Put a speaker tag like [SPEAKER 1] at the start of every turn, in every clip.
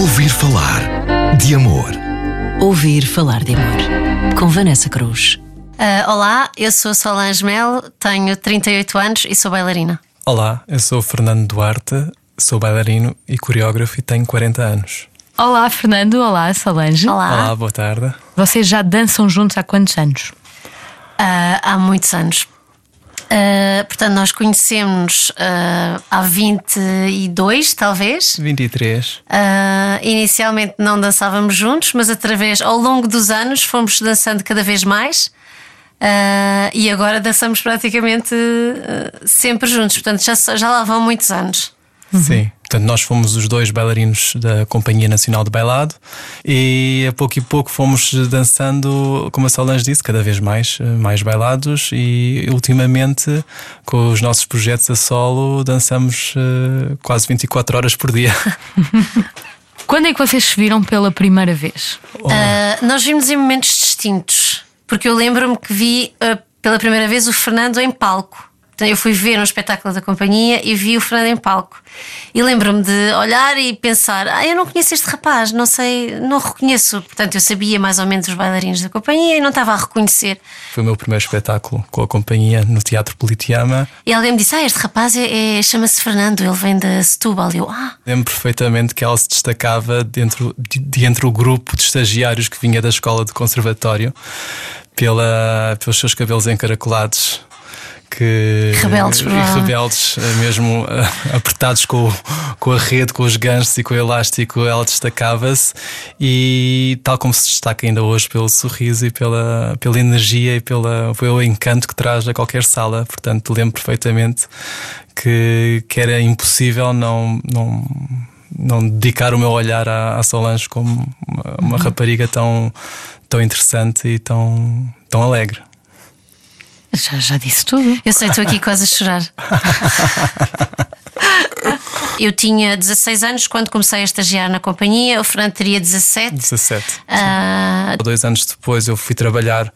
[SPEAKER 1] Ouvir falar de amor.
[SPEAKER 2] Ouvir falar de amor. Com Vanessa Cruz.
[SPEAKER 3] Uh, olá, eu sou Solange Mel, tenho 38 anos e sou bailarina.
[SPEAKER 4] Olá, eu sou o Fernando Duarte, sou bailarino e coreógrafo e tenho 40 anos.
[SPEAKER 5] Olá, Fernando. Olá, Solange.
[SPEAKER 3] Olá.
[SPEAKER 4] Olá, boa tarde.
[SPEAKER 5] Vocês já dançam juntos há quantos anos?
[SPEAKER 3] Uh, há muitos anos. Uh, portanto, nós conhecemos uh, há 22, talvez.
[SPEAKER 4] 23.
[SPEAKER 3] Uh, inicialmente não dançávamos juntos, mas através, ao longo dos anos, fomos dançando cada vez mais. e agora dançamos praticamente sempre juntos. Portanto, já, já lá vão muitos anos.
[SPEAKER 4] Sim. Portanto, nós fomos os dois bailarinos da Companhia Nacional de Bailado e a pouco e pouco fomos dançando, como a Solange disse, cada vez mais, mais bailados e ultimamente, com os nossos projetos a solo, dançamos uh, quase 24 horas por dia.
[SPEAKER 5] Quando é que vocês se viram pela primeira vez?
[SPEAKER 3] Oh. Uh, nós vimos em momentos distintos, porque eu lembro-me que vi uh, pela primeira vez o Fernando em palco. Eu fui ver um espetáculo da companhia e vi o Fernando em palco. E lembro-me de olhar e pensar: ah, eu não conheço este rapaz, não sei, não reconheço. Portanto, eu sabia mais ou menos os bailarinos da companhia e não estava a reconhecer.
[SPEAKER 4] Foi o meu primeiro espetáculo com a companhia no Teatro Politeama.
[SPEAKER 3] E alguém me disse: Ah, este rapaz é, é chama-se Fernando, ele vem da Setúbal. E eu, ah.
[SPEAKER 4] Lembro perfeitamente que ela se destacava dentro, de, de entre o grupo de estagiários que vinha da escola de conservatório pela, pelos seus cabelos encaracolados que
[SPEAKER 3] rebeldes,
[SPEAKER 4] rebeldes eh, mesmo eh, apertados com, com a rede, com os ganchos e com o elástico, ela destacava-se e tal como se destaca ainda hoje pelo sorriso e pela, pela energia e pela, pelo encanto que traz a qualquer sala. Portanto, lembro perfeitamente que, que era impossível não, não, não dedicar o meu olhar à, à Solange como uma, uma uhum. rapariga tão, tão interessante e tão, tão alegre.
[SPEAKER 5] Já, já disse tudo.
[SPEAKER 3] Eu sei, estou aqui quase a chorar. Eu tinha 16 anos quando comecei a estagiar na companhia, o Fernando teria 17.
[SPEAKER 4] 17. Uh... Dois anos depois eu fui trabalhar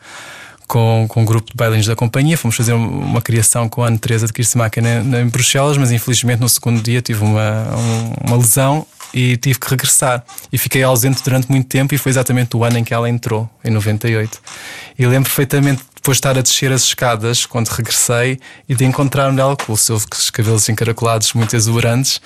[SPEAKER 4] com, com um grupo de bailarinos da companhia. Fomos fazer uma criação com a Ana Teresa de Kirsimaca em Bruxelas, mas infelizmente no segundo dia tive uma, uma lesão e tive que regressar. E fiquei ausente durante muito tempo e foi exatamente o ano em que ela entrou, em 98. E lembro perfeitamente depois de estar a descer as escadas, quando regressei, e de encontrar-me nela com os seus cabelos encaracolados muito exuberantes,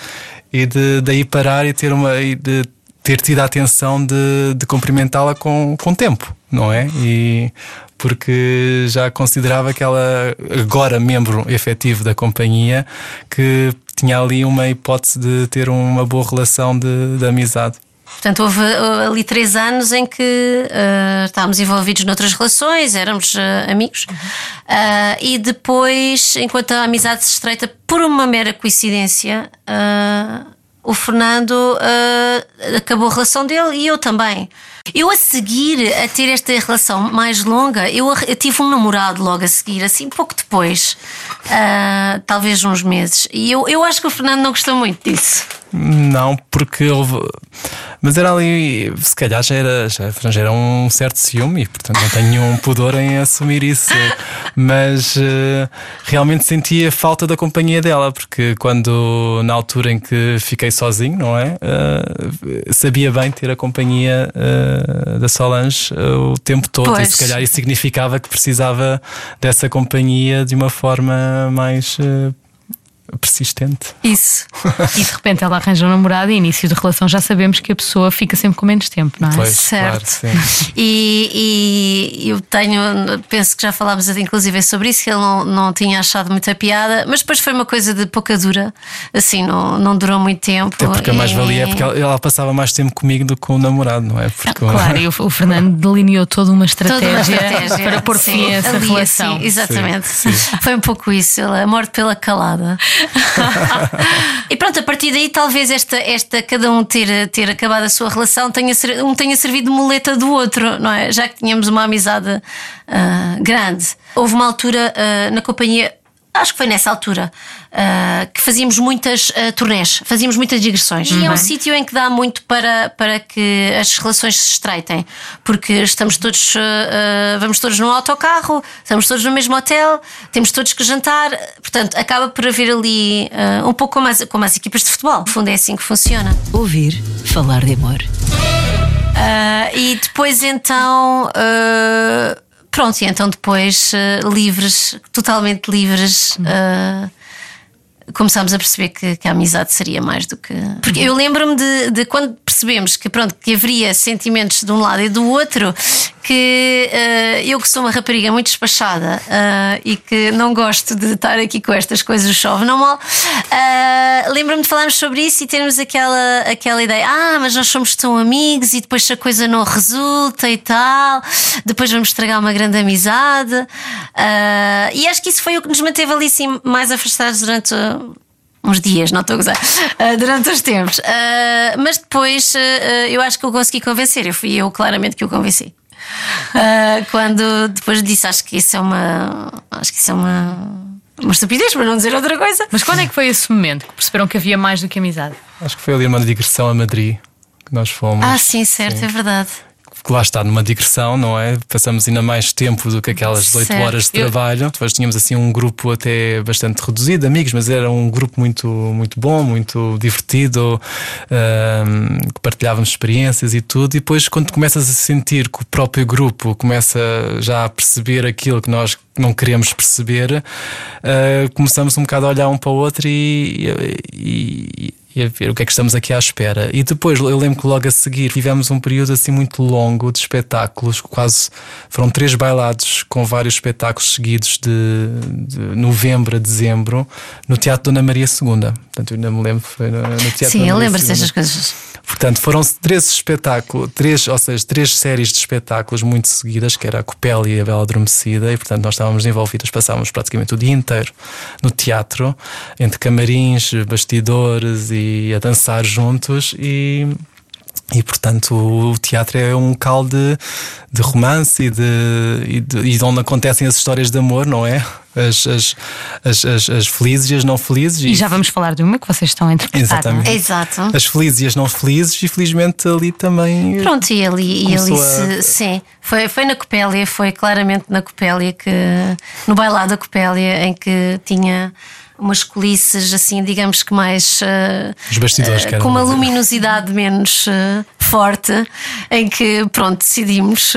[SPEAKER 4] e de daí parar e ter uma. E de ter tido a atenção de, de cumprimentá-la com, com tempo, não é? E porque já considerava que ela, agora membro efetivo da companhia, que tinha ali uma hipótese de ter uma boa relação de, de amizade.
[SPEAKER 3] Portanto, houve uh, ali três anos em que uh, estávamos envolvidos noutras relações, éramos uh, amigos, uh, e depois, enquanto a amizade se estreita por uma mera coincidência, uh, o Fernando uh, acabou a relação dele e eu também. Eu a seguir a ter esta relação mais longa, eu, eu tive um namorado logo a seguir, assim pouco depois, uh, talvez uns meses. E eu, eu acho que o Fernando não gostou muito disso.
[SPEAKER 4] Não, porque houve. Mas era ali, se calhar já era, já, já era um certo ciúme, e portanto não tenho nenhum pudor em assumir isso. Mas uh, realmente sentia falta da companhia dela, porque quando, na altura em que fiquei sozinho, não é? Uh, sabia bem ter a companhia uh, da Solange o tempo todo, pois. e se calhar isso significava que precisava dessa companhia de uma forma mais persistente.
[SPEAKER 3] Isso.
[SPEAKER 5] e de repente ela arranja um namorado e início de relação já sabemos que a pessoa fica sempre com menos tempo, não é?
[SPEAKER 4] Pois,
[SPEAKER 3] certo.
[SPEAKER 4] Claro,
[SPEAKER 3] e, e, eu tenho, penso que já falámos inclusive sobre isso, que ele não, não tinha achado muita piada, mas depois foi uma coisa de pouca dura, assim, não, não durou muito tempo.
[SPEAKER 4] Até porque a mais-valia é porque ela, ela, passava mais tempo comigo do que com o namorado, não é?
[SPEAKER 5] Porque ah, claro, e o, o, Fernando delineou toda uma estratégia, toda uma estratégia para pôr fim a essa ali, relação.
[SPEAKER 3] Assim, exatamente. Sim, sim. Foi um pouco isso, a morte pela calada. e pronto, a partir daí, talvez esta, esta cada um ter, ter acabado a sua relação tenha, um tenha servido de muleta do outro, não é? Já que tínhamos uma amizade uh, grande. Houve uma altura uh, na companhia acho que foi nessa altura, uh, que fazíamos muitas uh, turnés, fazíamos muitas digressões. E é um sítio em que dá muito para, para que as relações se estreitem, porque estamos todos, uh, vamos todos num autocarro, estamos todos no mesmo hotel, temos todos que jantar, portanto, acaba por haver ali um pouco como as, como as equipas de futebol. No fundo, é assim que funciona.
[SPEAKER 2] Ouvir falar de amor.
[SPEAKER 3] e depois então. Pronto, e então depois uh, livres, totalmente livres, uh, começámos a perceber que, que, a amizade seria mais do que. Porque eu lembro-me de, de, quando percebemos que, pronto, que haveria sentimentos de um lado e do outro, que uh, eu que sou uma rapariga muito despachada uh, e que não gosto de estar aqui com estas coisas chove não mal, uh, lembro-me de falarmos sobre isso e termos aquela, aquela ideia: ah, mas nós somos tão amigos e depois se a coisa não resulta e tal, depois vamos estragar uma grande amizade. e acho que isso foi o que nos manteve ali assim, mais afastados durante uns dias, não estou a gozar, uh, durante os tempos. Uh, mas depois uh, eu acho que eu consegui convencer, eu fui eu claramente que o convenci. quando depois disse, acho que isso é uma. Acho que isso é uma. Uma estupidez, para não dizer outra coisa.
[SPEAKER 5] Mas quando é que foi esse momento que perceberam que havia mais do que amizade?
[SPEAKER 4] Acho que foi ali uma digressão a Madrid que nós fomos.
[SPEAKER 3] Ah, sim, certo, sim. é verdade
[SPEAKER 4] lá está, numa digressão, não é? Passamos ainda mais tempo do que aquelas 18 horas de trabalho. Eu... Depois tínhamos assim um grupo até bastante reduzido, amigos, mas era um grupo muito, muito bom, muito divertido, um, que partilhávamos experiências e tudo. E depois, quando começas a sentir que o próprio grupo começa já a perceber aquilo que nós não queremos perceber, uh, começamos um bocado a olhar um para o outro e, e, e a ver o que é que estamos aqui à espera. E depois eu lembro que logo a seguir tivemos um período assim muito longo de espetáculos, quase foram três bailados com vários espetáculos seguidos de, de novembro a dezembro no Teatro Dona Maria II. Portanto, eu ainda me lembro, foi no, no Teatro
[SPEAKER 3] Sim, Dona eu lembro-se destas coisas.
[SPEAKER 4] Portanto, foram três espetáculos, três, ou seja, três séries de espetáculos muito seguidas, que era a Copélia e a Bela Adormecida, e portanto nós estávamos envolvidos, passávamos praticamente o dia inteiro no teatro, entre camarins, bastidores e a dançar juntos e e portanto o teatro é um local de, de romance e de, e de, e de onde acontecem as histórias de amor, não é? As, as, as, as, as felizes e as não felizes.
[SPEAKER 5] E, e, já vamos falar de uma que vocês estão a interpretar.
[SPEAKER 4] Exatamente.
[SPEAKER 3] É? Exato.
[SPEAKER 4] As felizes e as não felizes, e felizmente ali também.
[SPEAKER 3] Pronto, e ali, e ali a... sim. Foi, foi na Copélia, foi claramente na Copélia que. no bailado da Copélia, em que tinha umas colices assim, digamos que mais uh,
[SPEAKER 4] Os bastidores, uh,
[SPEAKER 3] com uma luminosidade menos uh, forte, em que pronto, decidimos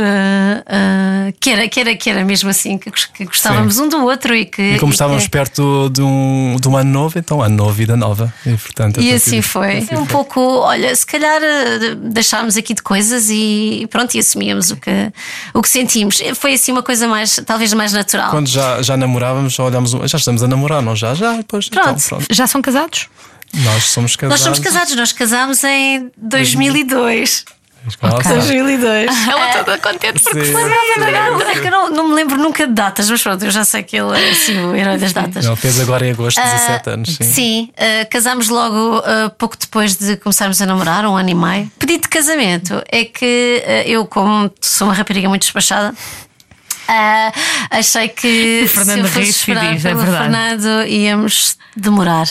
[SPEAKER 3] que, era, que, era, que era mesmo assim, que, que gostávamos Sim. um do outro e que.
[SPEAKER 4] E como e estávamos que... perto de um, de um ano novo, então ano novo, vida nova. E, portanto,
[SPEAKER 3] e assim foi. Assim um foi. pouco, olha, se calhar deixámos aqui de coisas e pronto, e assumíamos o que, o que sentimos. Foi assim uma coisa mais, talvez mais natural.
[SPEAKER 4] Quando já, já namorávamos, olhámos, já estamos a namorar, não já? Já ah, pois,
[SPEAKER 5] pronto. Então, pronto. Já são casados?
[SPEAKER 4] Nós somos casados.
[SPEAKER 3] Nós somos casados, nós casámos em 2002. Okay. 2002.
[SPEAKER 5] Ela toda contente porque foi
[SPEAKER 3] é que eu não, não me lembro nunca de datas, mas pronto, eu já sei que ele é assim, o herói das datas.
[SPEAKER 4] Ele fez agora em agosto, 17 uh, anos. Sim,
[SPEAKER 3] sim uh, casámos logo uh, pouco depois de começarmos a namorar, um ano e meio. Pedido de casamento é que eu, como sou uma rapariga muito despachada, Uh, achei que
[SPEAKER 5] o Fernando
[SPEAKER 3] se eu fosse esperar
[SPEAKER 5] diz, é
[SPEAKER 3] pelo Fernando íamos demorar.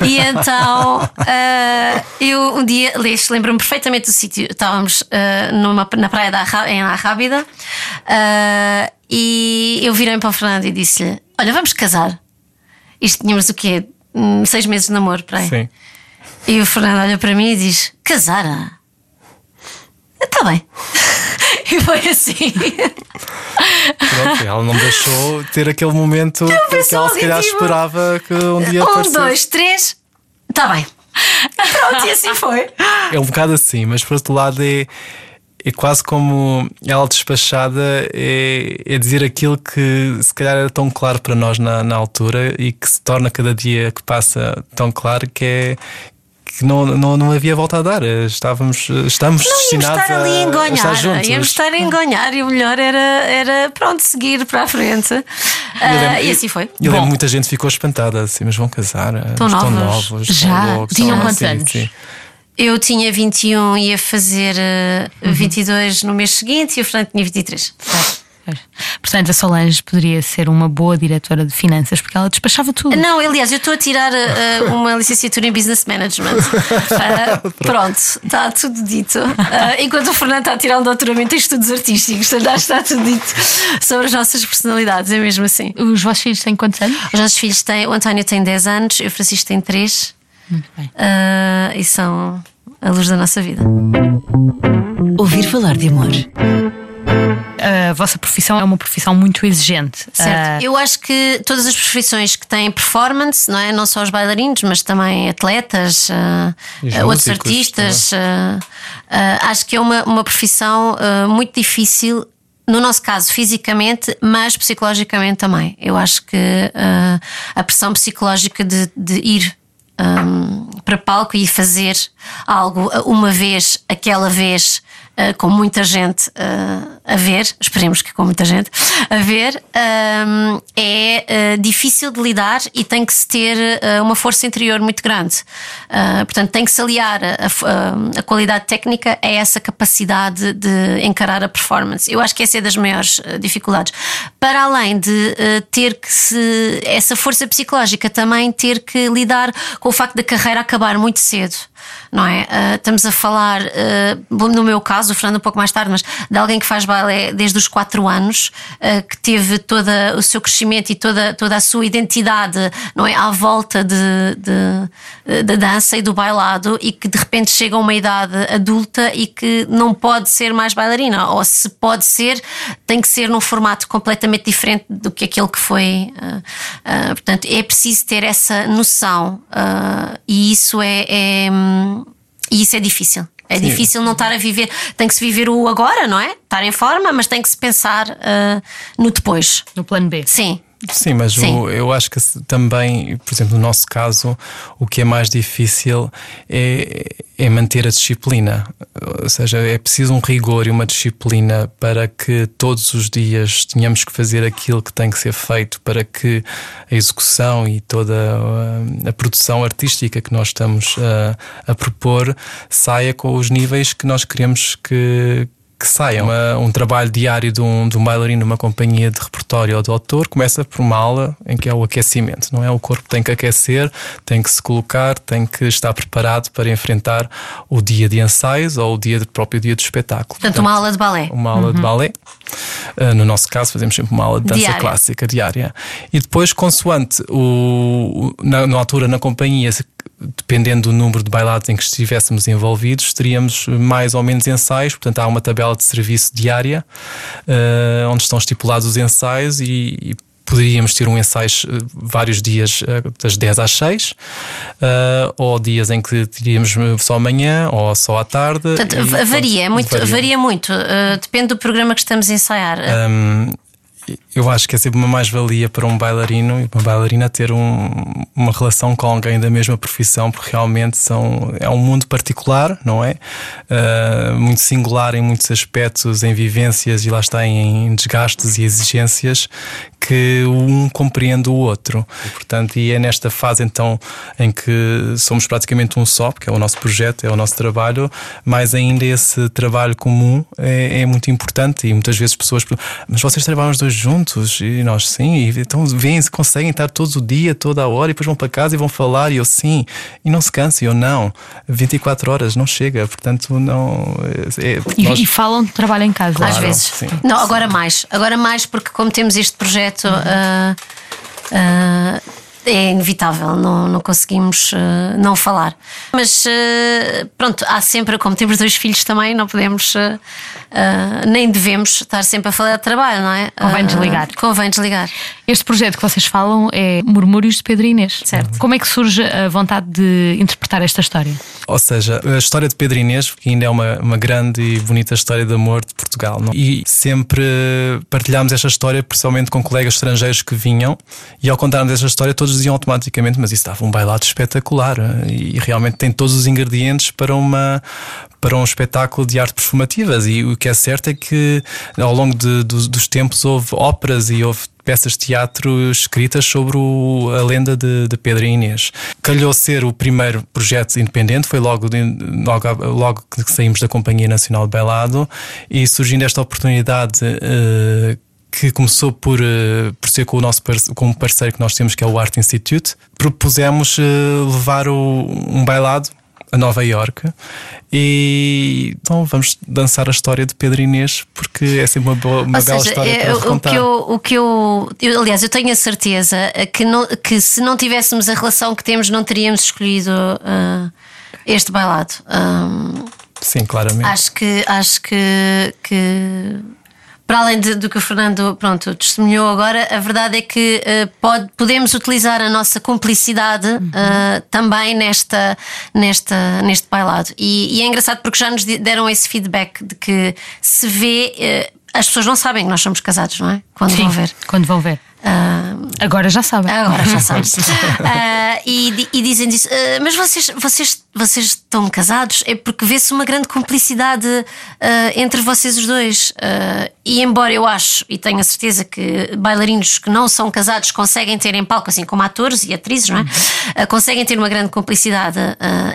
[SPEAKER 3] e então uh, eu um dia lembro-me perfeitamente do sítio. Estávamos uh, numa, na praia da, em Arrábida e eu virei para o Fernando e disse-lhe: Olha, vamos casar. Isto tínhamos o quê? Hum, seis meses de namoro, para aí. Sim. E o Fernando olha para mim e diz: Casar? Está bem. E foi assim.
[SPEAKER 4] Pronto, ela não deixou ter aquele momento que ela se calhar tipo, esperava que um dia
[SPEAKER 3] Um, aparecesse. dois, três, está bem. Pronto, e assim foi.
[SPEAKER 4] É um bocado assim, mas por outro lado é. É quase como ela despachada é, é dizer aquilo que se calhar era tão claro para nós na, na altura e que se torna cada dia que passa tão claro que é, que não, não, não havia volta a dar. Estávamos, estamos não, destinados estar ali a, engonhar, a estar juntos.
[SPEAKER 3] Íamos estar a engonhar e o melhor era, era pronto, seguir para a frente. Uh, e assim foi.
[SPEAKER 4] Eu lembro muita gente ficou espantada assim, mas vão casar. Estão novos. novos.
[SPEAKER 5] Já? Tinham quantos anos? Sim.
[SPEAKER 3] Eu tinha 21 e ia fazer uh, uhum. 22 no mês seguinte e o Fernando tinha 23.
[SPEAKER 5] Portanto, a Solange poderia ser uma boa diretora de finanças porque ela despachava tudo.
[SPEAKER 3] Não, aliás, eu estou a tirar uh, uma licenciatura em Business Management. Uh, pronto, está tudo dito. Uh, enquanto o Fernando está a tirar um doutoramento em estudos artísticos, está tudo dito sobre as nossas personalidades, é mesmo assim.
[SPEAKER 5] Os vossos filhos têm quantos anos?
[SPEAKER 3] Os nossos filhos têm, o António tem 10 anos, o Francisco tem 3.
[SPEAKER 5] Muito bem.
[SPEAKER 3] e são a luz da nossa vida.
[SPEAKER 2] Ouvir falar de amor.
[SPEAKER 5] A vossa profissão é uma profissão muito exigente.
[SPEAKER 3] Certo. Eu acho que todas as profissões que têm performance, não é? Não só os bailarinos, mas também atletas, uh, outros artistas. Uh, acho que é uma, uma profissão muito difícil no nosso caso, fisicamente, mas psicologicamente também. Eu acho que uh, a pressão psicológica de, de ir um, para palco e fazer algo uma vez, aquela vez, uh, com muita gente uh, a ver, esperemos que com muita gente a ver, um, é uh, difícil de lidar e tem que se ter uma força interior muito grande. portanto, tem que se aliar a, a, qualidade técnica a essa capacidade de encarar a performance. Eu acho que essa é das maiores dificuldades. Para além de ter que se, essa força psicológica também ter que lidar com o facto da carreira acabar muito cedo não é? Uh, estamos a falar, uh, no meu caso, o Fernando um pouco mais tarde, mas de alguém que faz balé desde os 4 anos, uh, que teve todo o seu crescimento e toda, toda a sua identidade, não é? À volta de, de, da dança e do bailado e que de repente chega a uma idade adulta e que não pode ser mais bailarina, ou se pode ser, tem que ser num formato completamente diferente do que aquele que foi. portanto, é preciso ter essa noção e isso é, é e isso é difícil. É Sim. difícil não estar a viver. Tem que se viver o agora, não é? Estar em forma, mas tem que se pensar uh, no depois.
[SPEAKER 5] No plano B.
[SPEAKER 3] Sim.
[SPEAKER 4] Sim, mas Sim. O, eu acho que também, por exemplo, no nosso caso, o que é mais difícil é, é manter a disciplina. Ou seja, é preciso um rigor e uma disciplina para que todos os dias tenhamos que fazer aquilo que tem que ser feito para que a execução e toda a, a produção artística que nós estamos a, a propor saia com os níveis que nós queremos que que saia uma, um trabalho diário de um, de um bailarino numa companhia de repertório ou de autor começa por uma aula em que é o aquecimento, não é? O corpo tem que aquecer, tem que se colocar, tem que estar preparado para enfrentar o dia de ensaios ou o dia de, próprio dia do espetáculo.
[SPEAKER 3] Portanto, Portanto uma aula de balé.
[SPEAKER 4] Uma aula uhum. de balé. Uh, no nosso caso, fazemos sempre uma aula de dança diária. clássica diária. E depois, consoante o, na, na altura na companhia dependendo do número de bailados em que estivéssemos envolvidos, teríamos mais ou menos ensaios. Portanto, há uma tabela de serviço diária uh, onde estão estipulados os ensaios e, e poderíamos ter um ensaio eh, vários dias uh, das 10 às 6, uh, ou dias em que teríamos só amanhã ou só à tarde.
[SPEAKER 3] Portanto, e, varia, muito, varia. varia muito, uh, depende do programa que estamos a ensaiar.
[SPEAKER 4] Um, eu acho que é sempre uma mais-valia para um bailarino e uma bailarina ter um, uma relação com alguém da mesma profissão, porque realmente são, é um mundo particular, não é? Uh, muito singular em muitos aspectos, em vivências e lá está em desgastes e exigências que um compreende o outro. E, portanto, e é nesta fase então em que somos praticamente um só, porque é o nosso projeto, é o nosso trabalho, mas ainda esse trabalho comum é, é muito importante e muitas vezes pessoas mas vocês trabalham os dois juntos? E nós sim, e, então vêm, conseguem estar todos o dia, toda a hora, e depois vão para casa e vão falar, e eu sim, e não se cansa, e eu não. 24 horas não chega, portanto, não.
[SPEAKER 5] É, e, nós... e, falam de trabalho em casa,
[SPEAKER 3] claro, às vezes. Sim. Não, agora mais, agora mais, porque como temos este projeto projeto uh, uh, é inevitável, não, não conseguimos uh, não falar. Mas pronto, há sempre, como temos dois filhos também, não podemos uh, nem devemos estar sempre a falar de trabalho, não é?
[SPEAKER 5] Convém desligar.
[SPEAKER 3] Uh, convém desligar.
[SPEAKER 5] Este projeto que vocês falam é Murmúrios de Pedro Inês.
[SPEAKER 3] Certo.
[SPEAKER 5] Como é que surge a vontade de interpretar esta história?
[SPEAKER 4] Ou seja, a história de Pedro Inês, que ainda é uma, uma grande e bonita história de amor de Portugal. Não? E sempre partilhámos esta história, principalmente com colegas estrangeiros que vinham, e ao contarmos esta história, todos diziam automaticamente: Mas isso estava um bailado espetacular e realmente tem todos os ingredientes para uma para um espetáculo de arte performativas. E o que é certo é que ao longo de, do, dos tempos houve óperas e houve peças de teatro escritas sobre o, a lenda de, de Pedro Inês. Calhou ser o primeiro projeto independente, foi logo, logo, logo que saímos da Companhia Nacional de Belado e surgindo esta oportunidade. Uh, que começou por, uh, por ser com o nosso com um parceiro que nós temos, que é o Art Institute, propusemos uh, levar o, um bailado a Nova York e então vamos dançar a história de Pedro Inês porque é sempre uma, boa, uma bela seja, história é, para
[SPEAKER 3] o Que eu, o que eu, eu, aliás, eu tenho a certeza que, não, que se não tivéssemos a relação que temos, não teríamos escolhido uh, este bailado. Um,
[SPEAKER 4] Sim, claramente.
[SPEAKER 3] Acho que acho que, que para além de, do que o Fernando pronto, testemunhou agora, a verdade é que uh, pode, podemos utilizar a nossa cumplicidade uhum. uh, também nesta, nesta, neste bailado. E, e, é engraçado porque já nos deram esse feedback de que se vê. Uh, as pessoas não sabem que nós somos casados, não é?
[SPEAKER 5] Quando Sim, vão ver. Quando vão ver. Uh, agora já sabem.
[SPEAKER 3] Agora já sabes. uh, e, e, dizem isso. Uh, mas vocês, vocês, vocês estão casados? É porque vê-se uma grande cumplicidade entre vocês os dois. e embora eu acho e tenho a certeza que bailarinos que não são casados conseguem ter em palco, assim como atores e atrizes, não é? conseguem ter uma grande cumplicidade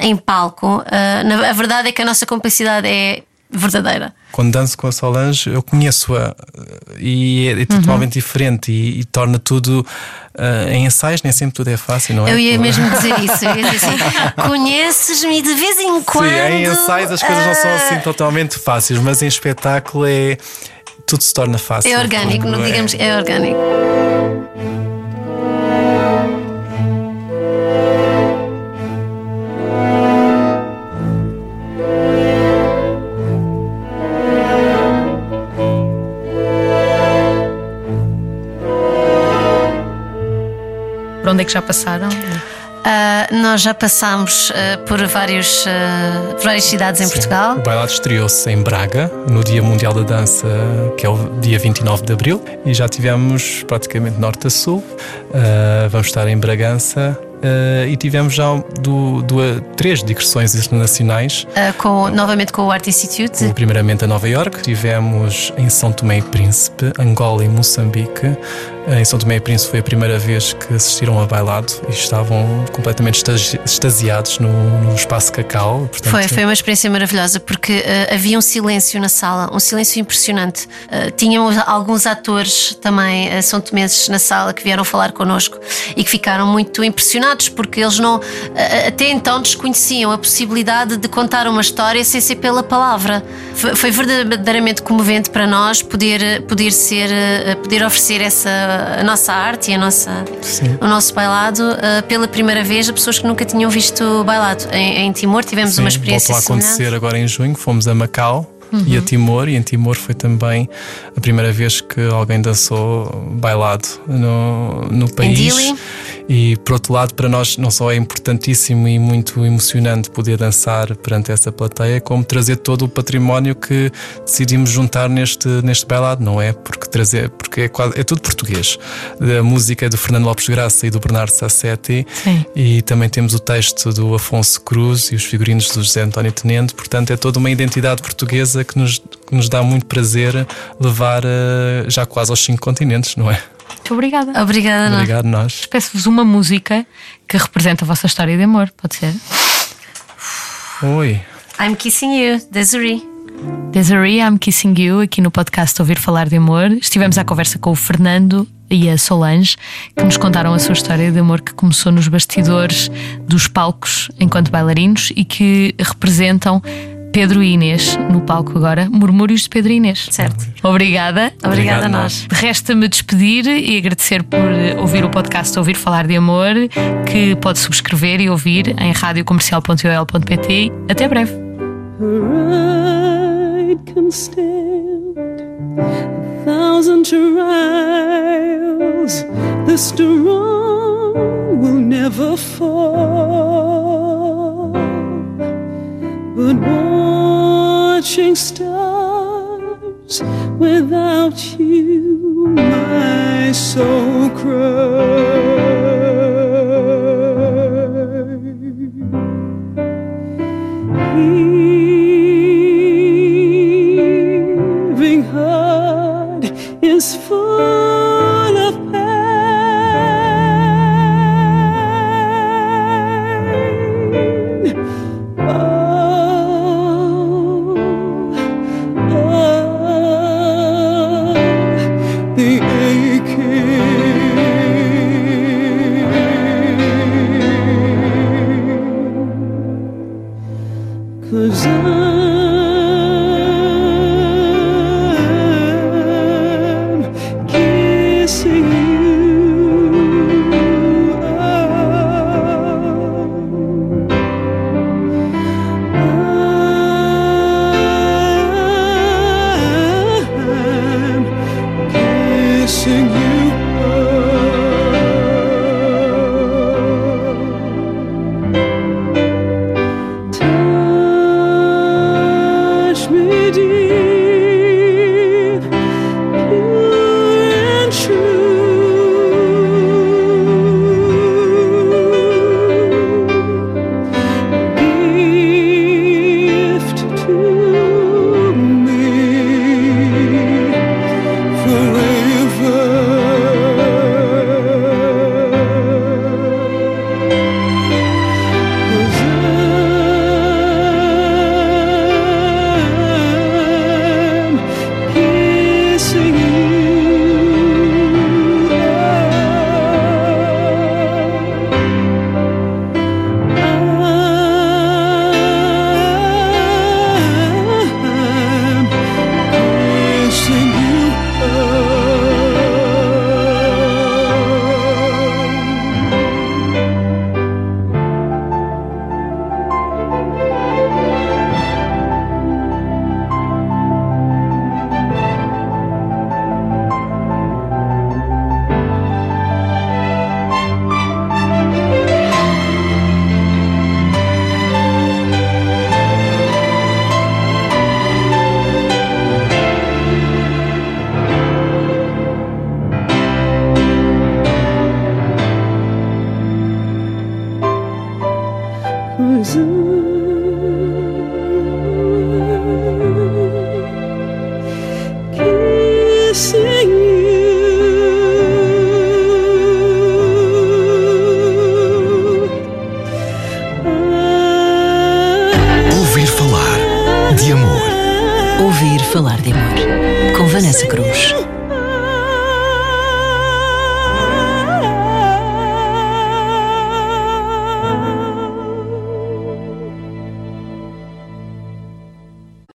[SPEAKER 3] em palco. Na, a verdade é que a nossa cumplicidade é verdadeira.
[SPEAKER 4] Quando danço com a Solange, eu conheço-a e é, é totalmente uhum. diferente e, e, torna tudo uh, em ensaios, nem sempre tudo é fácil, não é?
[SPEAKER 3] Eu ia mesmo dizer isso. Eu ia dizer assim, conheces-me de vez em quando. Sim,
[SPEAKER 4] em ensaios as coisas uh... não são assim ah, totalmente fáceis, mas em espetáculo é tudo se torna fácil.
[SPEAKER 3] É orgânico, não é... digamos, é orgânico.
[SPEAKER 5] Onde é que já passaram?
[SPEAKER 3] Uh, nós já passámos uh, por vários, uh, várias cidades em Sim. Portugal.
[SPEAKER 4] O bailado estreou-se em Braga, no Dia Mundial da Dança, que é o dia 29 de abril, e já tivemos praticamente norte a sul. vamos estar em Bragança, Uh, e tivemos já do, do, três digressões internacionais.
[SPEAKER 3] Uh, com, novamente com o Art Institute?
[SPEAKER 4] Primeiramente a Nova York, tivemos em São Tomé e Príncipe, Angola e Moçambique. Uh, em São Tomé e Príncipe foi a primeira vez que assistiram a bailado e estavam completamente extasiados no, no espaço Cacau.
[SPEAKER 3] Portanto... Foi, foi uma experiência maravilhosa porque havia um silêncio na sala, um silêncio impressionante. tínhamos alguns atores também, São Tomenses, na sala que vieram falar connosco e que ficaram muito impressionados porque eles não até então desconheciam a possibilidade de contar uma história sem ser pela palavra. Foi verdadeiramente comovente para nós poder poder ser poder oferecer essa a nossa arte e a nossa Sim. o nosso bailado eh, pela primeira vez a pessoas que nunca tinham visto bailado em, em Timor tivemos
[SPEAKER 4] Sim,
[SPEAKER 3] uma experiência
[SPEAKER 4] voltou a acontecer agora em junho fomos a Macau uhum. e a Timor, e em Timor foi também a primeira vez que alguém dançou bailado no, no país. Em Dili. E por outro lado, para nós não só é importantíssimo e muito emocionante poder dançar perante essa plateia, como trazer todo o património que decidimos juntar neste, neste bailado, não é? Porque trazer, porque é, quase, é tudo português. A música é do Fernando Lopes Graça e do Bernardo Sassetti, Sim. e também temos o texto do Afonso Cruz e os figurinos do José António Tenente, portanto é toda uma identidade portuguesa que nos, que nos dá muito prazer levar uh, já quase aos cinco continentes, não é?
[SPEAKER 5] Muito obrigada.
[SPEAKER 3] Obrigada,
[SPEAKER 4] Obrigado, nós.
[SPEAKER 5] Peço-vos uma música que representa a vossa história de amor, pode ser?
[SPEAKER 4] Oi.
[SPEAKER 3] I'm Kissing You, Desiree.
[SPEAKER 5] Desiree, I'm Kissing You, aqui no podcast Ouvir Falar de Amor. Estivemos à conversa com o Fernando e a Solange, que nos contaram a sua história de amor que começou nos bastidores dos palcos enquanto bailarinos e que representam Pedro e Inês no palco agora. Murmúrios de Pedro e Inês.
[SPEAKER 3] Certo.
[SPEAKER 5] Obrigada.
[SPEAKER 3] Obrigada a nós.
[SPEAKER 5] Resta-me despedir e agradecer por ouvir o podcast Ouvir Falar de Amor, que pode subscrever e ouvir em radiocomercial.ol.pt. Até breve. thousand trials, the strong will never fall. Watching stars without you, my soul cries.